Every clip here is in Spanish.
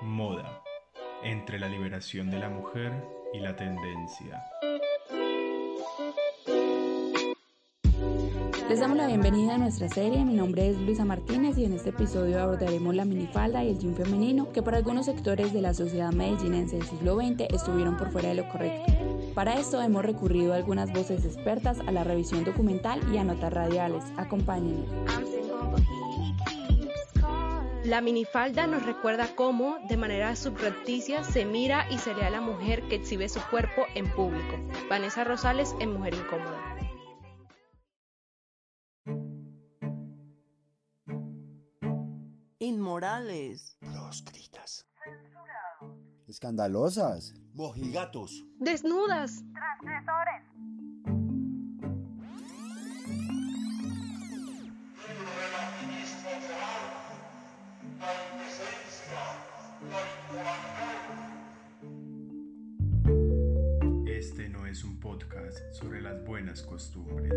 Moda, entre la liberación de la mujer y la tendencia. Les damos la bienvenida a nuestra serie, mi nombre es Luisa Martínez y en este episodio abordaremos la minifalda y el jean femenino que para algunos sectores de la sociedad medellinense del siglo XX estuvieron por fuera de lo correcto. Para esto hemos recurrido a algunas voces expertas, a la revisión documental y a notas radiales. Acompáñenos. La minifalda nos recuerda cómo, de manera subrepticia, se mira y se lee a la mujer que exhibe su cuerpo en público. Vanessa Rosales en Mujer Incómoda. Inmorales. Proscritas. Escandalosas. Mojigatos. Desnudas. Transgresores. Es un podcast sobre las buenas costumbres.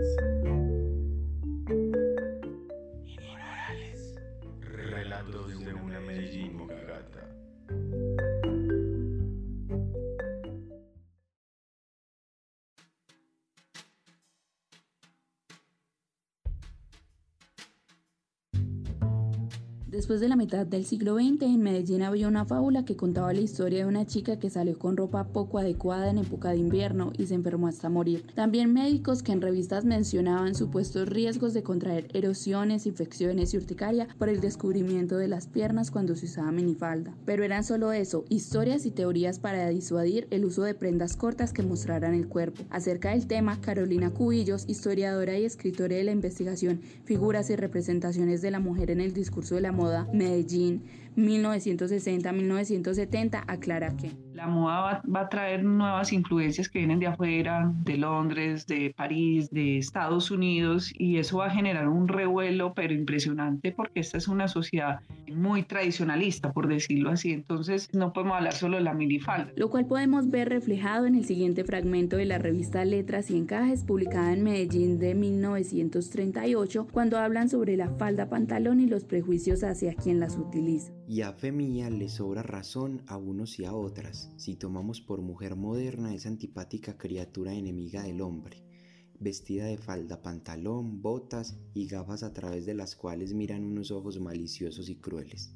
Inmorales. Relatos de una Medellín mocagata. Después de la mitad del siglo XX, en Medellín había una fábula que contaba la historia de una chica que salió con ropa poco adecuada en época de invierno y se enfermó hasta morir. También médicos que en revistas mencionaban supuestos riesgos de contraer erosiones, infecciones y urticaria por el descubrimiento de las piernas cuando se usaba minifalda. Pero eran solo eso, historias y teorías para disuadir el uso de prendas cortas que mostraran el cuerpo. Acerca del tema, Carolina Cubillos, historiadora y escritora de la investigación Figuras y representaciones de la mujer en el discurso de la moda, Medellín, 1960-1970, aclara que la moda va, a traer nuevas influencias que vienen de afuera, de Londres, de París, de Estados Unidos, y eso va a generar un revuelo, pero impresionante, porque esta es una sociedad muy tradicionalista, por decirlo así. Entonces, no podemos hablar solo de la minifalda. Lo cual podemos ver reflejado en el siguiente fragmento de la revista Letras y Encajes, publicada en Medellín de 1938, cuando hablan sobre la falda pantalón y los prejuicios hacia quien las utiliza. Y a fe mía le sobra razón a unos y a otras si tomamos por mujer moderna esa antipática criatura enemiga del hombre, vestida de falda, pantalón, botas y gafas a través de las cuales miran unos ojos maliciosos y crueles,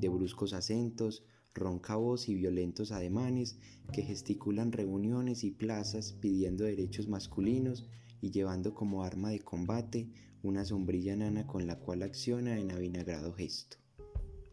de bruscos acentos, ronca voz y violentos ademanes que gesticulan reuniones y plazas pidiendo derechos masculinos y llevando como arma de combate una sombrilla nana con la cual acciona en avinagrado gesto.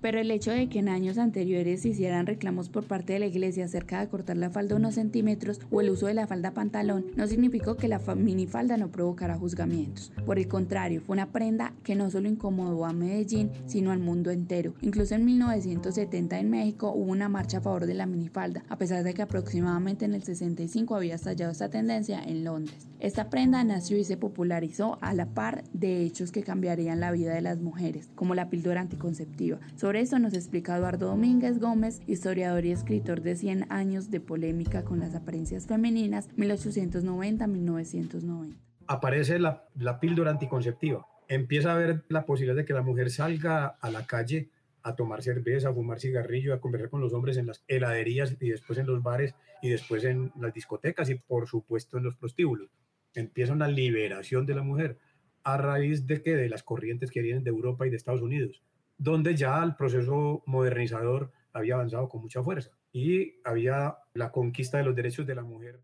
Pero el hecho de que en años anteriores se hicieran reclamos por parte de la iglesia acerca de cortar la falda unos centímetros o el uso de la falda pantalón no significó que la minifalda no provocara juzgamientos. Por el contrario, fue una prenda que no solo incomodó a Medellín, sino al mundo entero. Incluso en 1970 en México hubo una marcha a favor de la minifalda, a pesar de que aproximadamente en el 65 había estallado esta tendencia en Londres. Esta prenda nació y se popularizó a la par de hechos que cambiarían la vida de las mujeres, como la píldora anticonceptiva. Eso nos explica Eduardo Domínguez Gómez, historiador y escritor de 100 años de polémica con las apariencias femeninas, 1890-1990. Aparece la, la píldora anticonceptiva. Empieza a haber la posibilidad de que la mujer salga a la calle a tomar cerveza, a fumar cigarrillo, a conversar con los hombres en las heladerías y después en los bares y después en las discotecas y por supuesto en los prostíbulos. Empieza una liberación de la mujer a raíz de que de las corrientes que vienen de Europa y de Estados Unidos, donde ya el proceso modernizador había avanzado con mucha fuerza y había la conquista de los derechos de la mujer.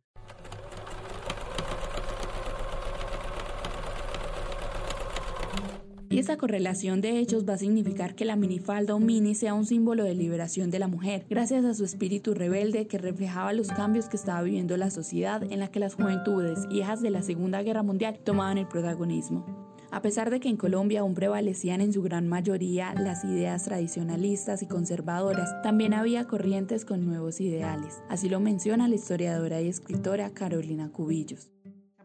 Y esa correlación de hechos va a significar que la minifalda o mini sea un símbolo de liberación de la mujer, gracias a su espíritu rebelde que reflejaba los cambios que estaba viviendo la sociedad en la que las juventudes, hijas de la Segunda Guerra Mundial, tomaban el protagonismo. A pesar de que en Colombia aún prevalecían en su gran mayoría las ideas tradicionalistas y conservadoras, también había corrientes con nuevos ideales. Así lo menciona la historiadora y escritora Carolina Cubillos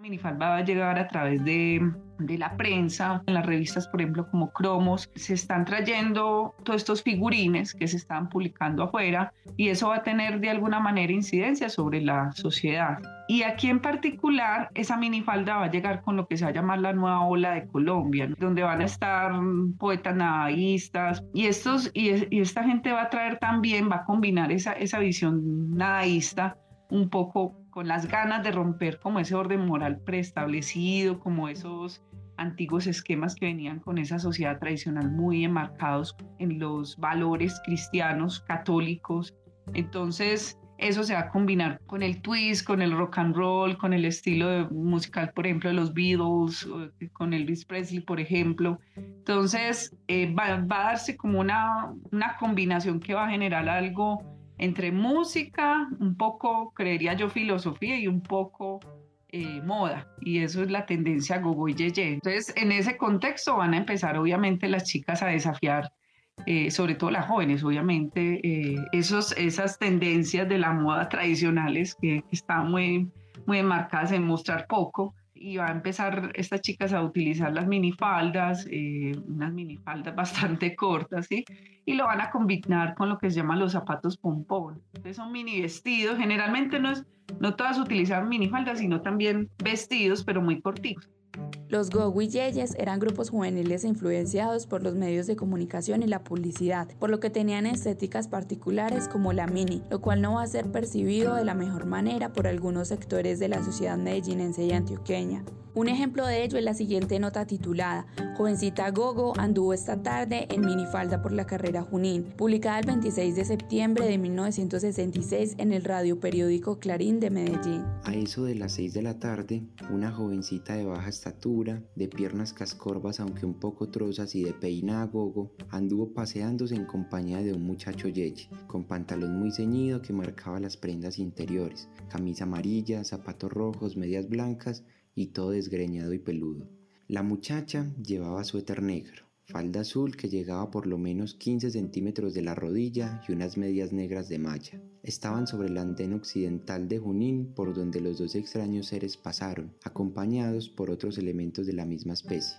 minifalda va a llegar a través de, de, la prensa, en las revistas, por ejemplo, como Cromos, se están trayendo todos estos figurines que se están publicando afuera y eso va a tener de alguna manera incidencia sobre la sociedad. Y aquí en particular, esa minifalda va a llegar con lo que se va a llamar la nueva ola de Colombia, donde van a estar poetas nadaístas y, estos, y, esta gente va a traer también, va a combinar esa, esa visión nadaísta un poco con las ganas de romper como ese orden moral preestablecido, como esos antiguos esquemas que venían con esa sociedad tradicional muy enmarcados en los valores cristianos, católicos. Entonces, eso se va a combinar con el twist, con el rock and roll, con el estilo musical, por ejemplo, de los Beatles, con Elvis Presley, por ejemplo. Entonces, eh, va, va, a darse como una, una combinación que va a generar algo entre música, un poco, creería yo, filosofía y un poco eh, moda. Y eso es la tendencia gogo y yeye. Entonces, en ese contexto van a empezar, obviamente, las chicas a desafiar, eh, sobre todo las jóvenes, obviamente, eh, esos, esas tendencias de la moda tradicionales que, están muy, muy enmarcadas en mostrar poco y va a empezar estas chicas a utilizar las minifaldas, eh, unas minifaldas bastante cortas, ¿sí? Y lo van a combinar con lo que se llaman los zapatos pompón. Entonces son mini vestidos, generalmente no, es, no todas utilizan minifaldas, sino también vestidos, pero muy cortitos. Los Yeyes eran grupos juveniles influenciados por los medios de comunicación y la publicidad, por lo que tenían estéticas particulares como la mini, lo cual no va a ser percibido de la mejor manera por algunos sectores de la sociedad medellinense y antioqueña. Un ejemplo de ello es la siguiente nota titulada Jovencita Gogo anduvo esta tarde en minifalda por la carrera Junín, publicada el 26 de septiembre de 1966 en el radio periódico Clarín de Medellín. A eso de las 6 de la tarde, una jovencita de baja estatura, de piernas cascorvas aunque un poco trozas y de peina a gogo, anduvo paseándose en compañía de un muchacho yeye, con pantalón muy ceñido que marcaba las prendas interiores, camisa amarilla, zapatos rojos, medias blancas y todo desgreñado y peludo. La muchacha llevaba suéter negro, falda azul que llegaba por lo menos 15 centímetros de la rodilla y unas medias negras de malla. Estaban sobre el andén occidental de Junín por donde los dos extraños seres pasaron, acompañados por otros elementos de la misma especie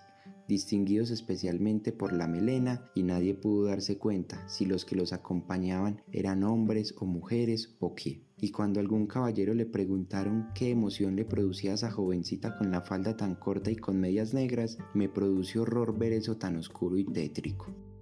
distinguidos especialmente por la melena y nadie pudo darse cuenta si los que los acompañaban eran hombres o mujeres o qué y cuando algún caballero le preguntaron qué emoción le producía esa jovencita con la falda tan corta y con medias negras, me produjo horror ver eso tan oscuro y tétrico.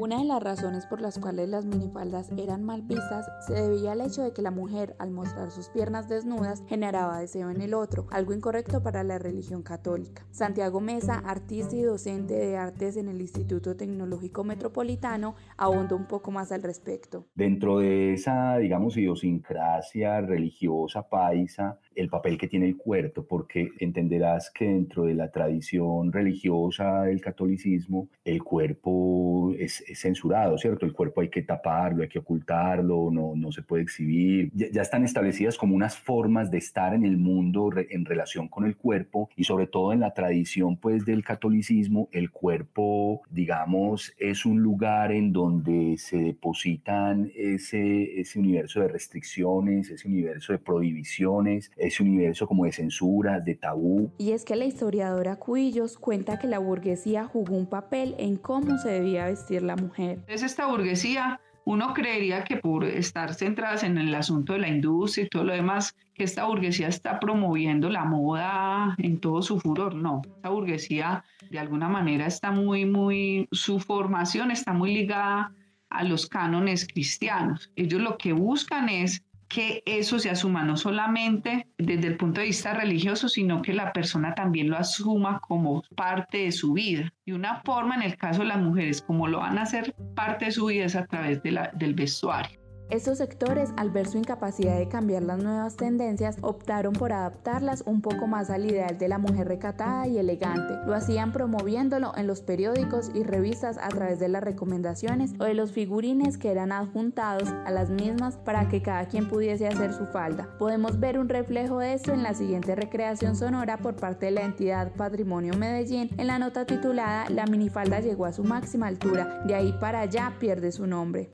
Una de las razones por las cuales las minifaldas eran mal vistas se debía al hecho de que la mujer, al mostrar sus piernas desnudas, generaba deseo en el otro, algo incorrecto para la religión católica. Santiago Mesa, artista y docente de artes en el Instituto Tecnológico Metropolitano, abunda un poco más al respecto. Dentro de esa, digamos, idiosincrasia religiosa paisa, el papel que tiene el cuerpo, porque entenderás que dentro de la tradición religiosa del catolicismo, el cuerpo es, censurado, ¿cierto? El cuerpo hay que taparlo, hay que ocultarlo, no, no se puede exhibir. Ya, están establecidas como unas formas de estar en el mundo en relación con el cuerpo y sobre todo en la tradición pues del catolicismo, el cuerpo, digamos, es un lugar en donde se depositan ese, ese universo de restricciones, ese universo de prohibiciones, ese universo como de censura, de tabú. Y es que la historiadora Cuillos cuenta que la burguesía jugó un papel en cómo se debía vestir la mujer. Es esta burguesía uno creería que por estar centradas en el asunto de la industria y todo lo demás, que esta burguesía está promoviendo la moda en todo su furor. No, esta burguesía de alguna manera está muy, muy, su formación está muy ligada a los cánones cristianos. Ellos lo que buscan es que eso se asuma no solamente desde el punto de vista religioso, sino que la persona también lo asuma como parte de su vida. Y una forma, en el caso de las mujeres, como lo van a hacer parte de su vida, es a través de la, del vestuario. Estos sectores, al ver su incapacidad de cambiar las nuevas tendencias, optaron por adaptarlas un poco más al ideal de la mujer recatada y elegante. Lo hacían promoviéndolo en los periódicos y revistas a través de las recomendaciones o de los figurines que eran adjuntados a las mismas para que cada quien pudiese hacer su falda. Podemos ver un reflejo de esto en la siguiente recreación sonora por parte de la entidad Patrimonio Medellín en la nota titulada La minifalda llegó a su máxima altura, de ahí para allá pierde su nombre.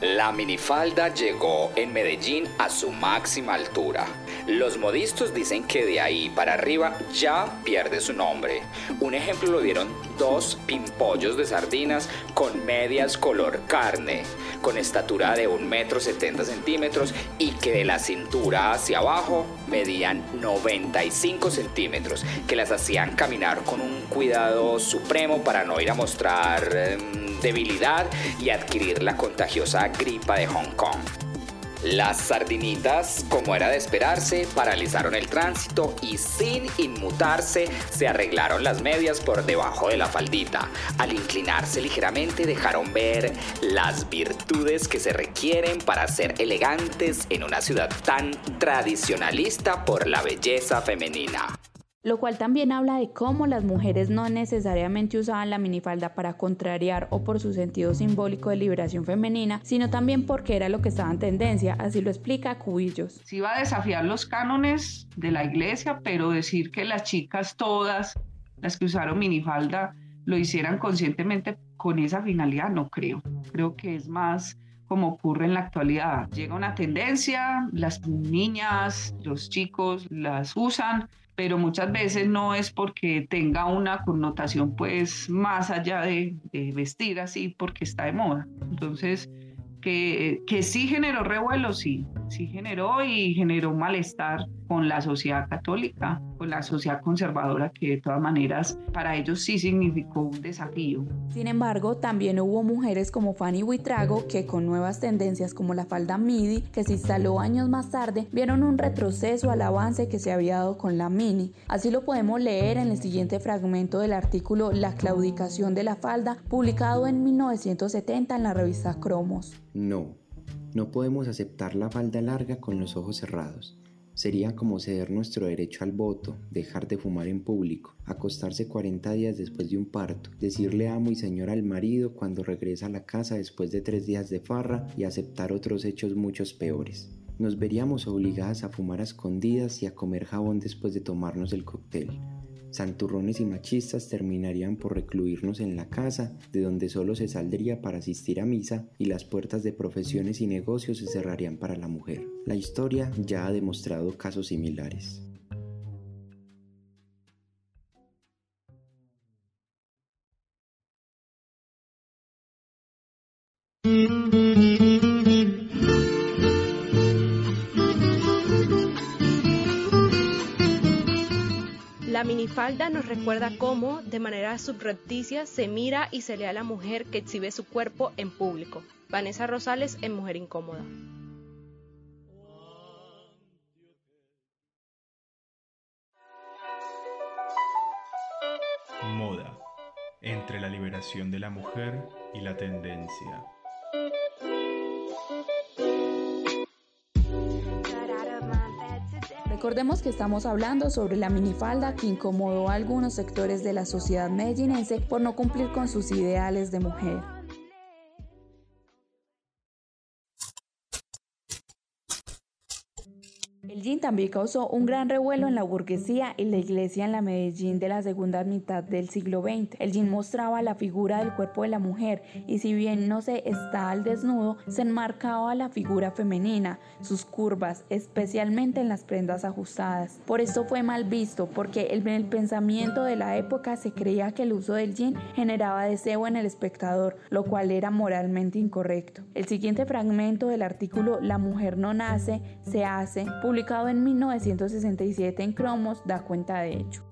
La minifalda llegó en Medellín a su máxima altura. Los modistos dicen que de ahí para arriba ya pierde su nombre. Un ejemplo lo dieron dos pimpollos de sardinas con medias color carne, con estatura de 1 metro 70 centímetros y que de la cintura hacia abajo medían 95 centímetros, que las hacían caminar con un cuidado supremo para no ir a mostrar em, debilidad y adquirir la contagiosa gripa de Hong Kong. Las sardinitas, como era de esperarse, paralizaron el tránsito y sin inmutarse se arreglaron las medias por debajo de la faldita. Al inclinarse ligeramente dejaron ver las virtudes que se requieren para ser elegantes en una ciudad tan tradicionalista por la belleza femenina lo cual también habla de cómo las mujeres no necesariamente usaban la minifalda para contrariar o por su sentido simbólico de liberación femenina, sino también porque era lo que estaba en tendencia, así lo explica Cubillos. Sí va a desafiar los cánones de la iglesia, pero decir que las chicas todas, las que usaron minifalda, lo hicieran conscientemente con esa finalidad, no creo. Creo que es más como ocurre en la actualidad. Llega una tendencia, las niñas, los chicos las usan, pero muchas veces no es porque tenga una connotación pues más allá de, vestir así porque está de moda. Entonces, que, que sí generó revuelo, sí, sí generó y generó malestar con la sociedad católica, con la sociedad conservadora, que de todas maneras para ellos sí significó un desafío. Sin embargo, también hubo mujeres como Fanny Huitrago que con nuevas tendencias como la falda midi, que se instaló años más tarde, vieron un retroceso al avance que se había dado con la mini. Así lo podemos leer en el siguiente fragmento del artículo La claudicación de la falda, publicado en 1970 en la revista Cromos. No, no podemos aceptar la falda larga con los ojos cerrados. Sería como ceder nuestro derecho al voto, dejar de fumar en público, acostarse 40 días después de un parto, decirle amo y señor al marido cuando regresa a la casa después de tres días de farra y aceptar otros hechos muchos peores. Nos veríamos obligadas a fumar a escondidas y a comer jabón después de tomarnos el cóctel, santurrones y machistas terminarían por recluirnos en la casa, de donde solo se saldría para asistir a misa y las puertas de profesiones y negocios se cerrarían para la mujer. La historia ya ha demostrado casos similares. Minifalda nos recuerda cómo, de manera subrepticia, se mira y se lee a la mujer que exhibe su cuerpo en público. Vanessa Rosales en Mujer Incómoda. Moda. Entre la liberación de la mujer y la tendencia. Recordemos que estamos hablando sobre la minifalda que incomodó a algunos sectores de la sociedad medellinense por no cumplir con sus ideales de mujer. El jean también causó un gran revuelo en la burguesía y la iglesia en la Medellín de la segunda mitad del siglo XX. El jean mostraba la figura del cuerpo de la mujer y si bien no se está al desnudo, se enmarcaba la figura femenina, sus curvas, especialmente en las prendas ajustadas. Por esto fue mal visto, porque en el pensamiento de la época se creía que el uso del jean generaba deseo en el espectador, lo cual era moralmente incorrecto. El siguiente fragmento del artículo La mujer no nace, se hace, publicado en 1967 en Cromos, da cuenta de ello.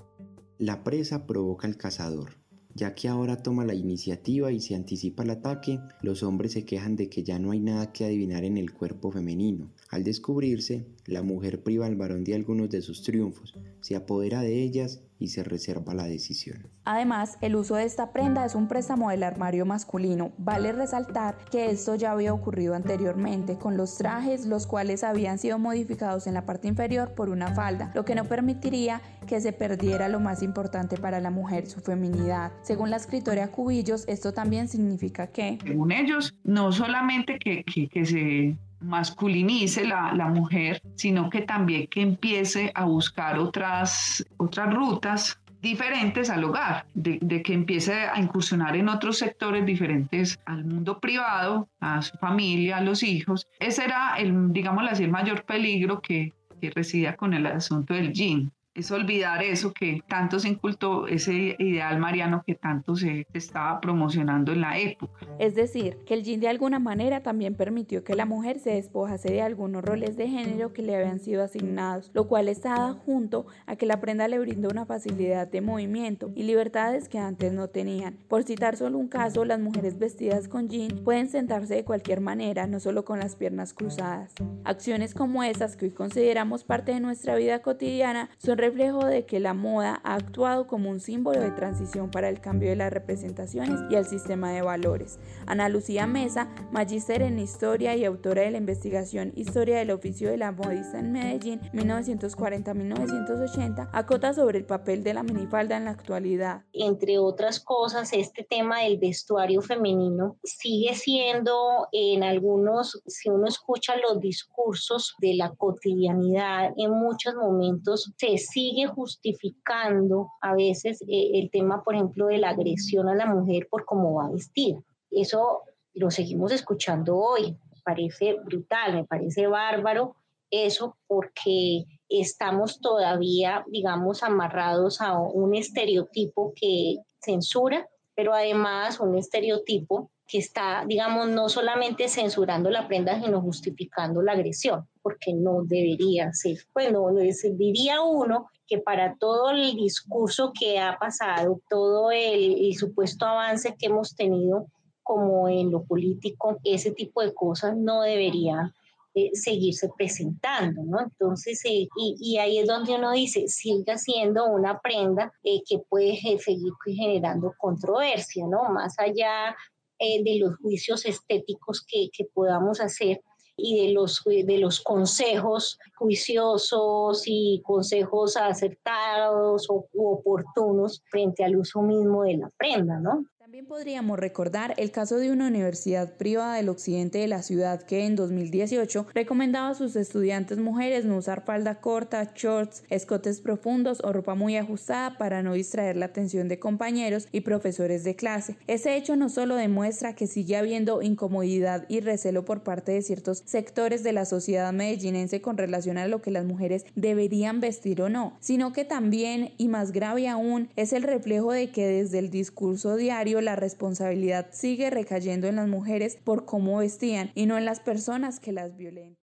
La presa provoca al cazador. Ya que ahora toma la iniciativa y se anticipa el ataque, los hombres se quejan de que ya no hay nada que adivinar en el cuerpo femenino. Al descubrirse, la mujer priva al varón de algunos de sus triunfos, se apodera de ellas y se reserva la decisión. Además, el uso de esta prenda es un préstamo del armario masculino. Vale resaltar que esto ya había ocurrido anteriormente con los trajes, los cuales habían sido modificados en la parte inferior por una falda, lo que no permitiría que se perdiera lo más importante para la mujer, su feminidad. Según la escritora Cubillos, esto también significa que... Según ellos, no solamente que, que, que se masculinice la, la, mujer, sino que también que empiece a buscar otras, otras rutas diferentes al hogar, de, que empiece a incursionar en otros sectores diferentes al mundo privado, a su familia, a los hijos. Ese era, el, digamos así, el mayor peligro que, que residía con el asunto del yin es olvidar eso que tanto se incultó, ese ideal mariano que tanto se estaba promocionando en la época. Es decir, que el yin de alguna manera también permitió que la mujer se despojase de algunos roles de género que le habían sido asignados, lo cual estaba junto a que la prenda le brindó una facilidad de movimiento y libertades que antes no tenían. Por citar solo un caso, las mujeres vestidas con jean pueden sentarse de cualquier manera, no solo con las piernas cruzadas. Acciones como esas que hoy consideramos parte de nuestra vida cotidiana son reflejo de que la moda ha actuado como un símbolo de transición para el cambio de las representaciones y el sistema de valores. Ana Lucía Mesa, magíster en historia y autora de la investigación Historia del oficio de la modista en Medellín 1940-1980, acota sobre el papel de la minifalda en la actualidad. Entre otras cosas, este tema del vestuario femenino sigue siendo en algunos, si uno escucha los discursos de la cotidianidad, en muchos momentos se sigue justificando a veces eh, el tema, por ejemplo, de la agresión a la mujer por cómo va vestida. Eso lo seguimos escuchando hoy. Me parece brutal, me parece bárbaro eso porque estamos todavía, digamos, amarrados a un estereotipo que censura, pero además un estereotipo que está, digamos, no solamente censurando la prenda, sino justificando la agresión, porque no debería ser. Bueno, diría uno que para todo el discurso que ha pasado, todo el, supuesto avance que hemos tenido como en lo político, ese tipo de cosas no deberían eh, seguirse presentando, ¿no? Entonces, eh, y, ahí es donde uno dice, siga siendo una prenda eh, que puede seguir generando controversia, ¿no? Más allá de los juicios estéticos que, que podamos hacer, y de los, de los consejos juiciosos y consejos acertados o oportunos frente al uso mismo de la prenda, ¿no? También podríamos recordar el caso de una universidad privada del occidente de la ciudad que en 2018 recomendaba a sus estudiantes mujeres no usar falda corta, shorts, escotes profundos o ropa muy ajustada para no distraer la atención de compañeros y profesores de clase. Ese hecho no solo demuestra que sigue habiendo incomodidad y recelo por parte de ciertos sectores de la sociedad medellinense con relación a lo que las mujeres deberían vestir o no, sino que también, y más grave aún, es el reflejo de que desde el discurso diario la responsabilidad sigue recayendo en las mujeres por cómo vestían y no en las personas que las violentan.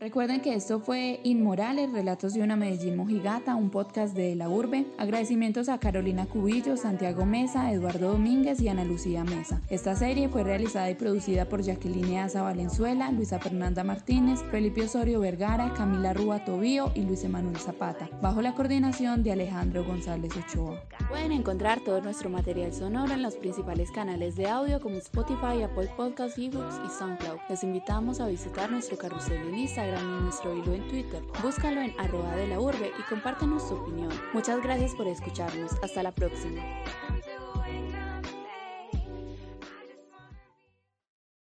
Recuerden que esto fue Inmorales, Relatos de una Medellín Mojigata, un podcast de La Urbe. Agradecimientos a Carolina Cubillo, Santiago Mesa, Eduardo Domínguez y Ana Lucía Mesa. Esta serie fue realizada y producida por Jacqueline Asa Valenzuela, Luisa Fernanda Martínez, Felipe Osorio Vergara, Camila Rúa Tobío y Luis Emanuel Zapata, bajo la coordinación de Alejandro González Ochoa. Pueden encontrar todo nuestro material sonoro en los principales canales de audio como Spotify, Apple Podcasts, eBooks y SoundCloud. Les invitamos a visitar nuestro carrusel en Instagram en nuestro hilo en Twitter. Búscalo en arroba de la urbe y compártenos tu opinión. Muchas gracias por escucharnos. Hasta la próxima.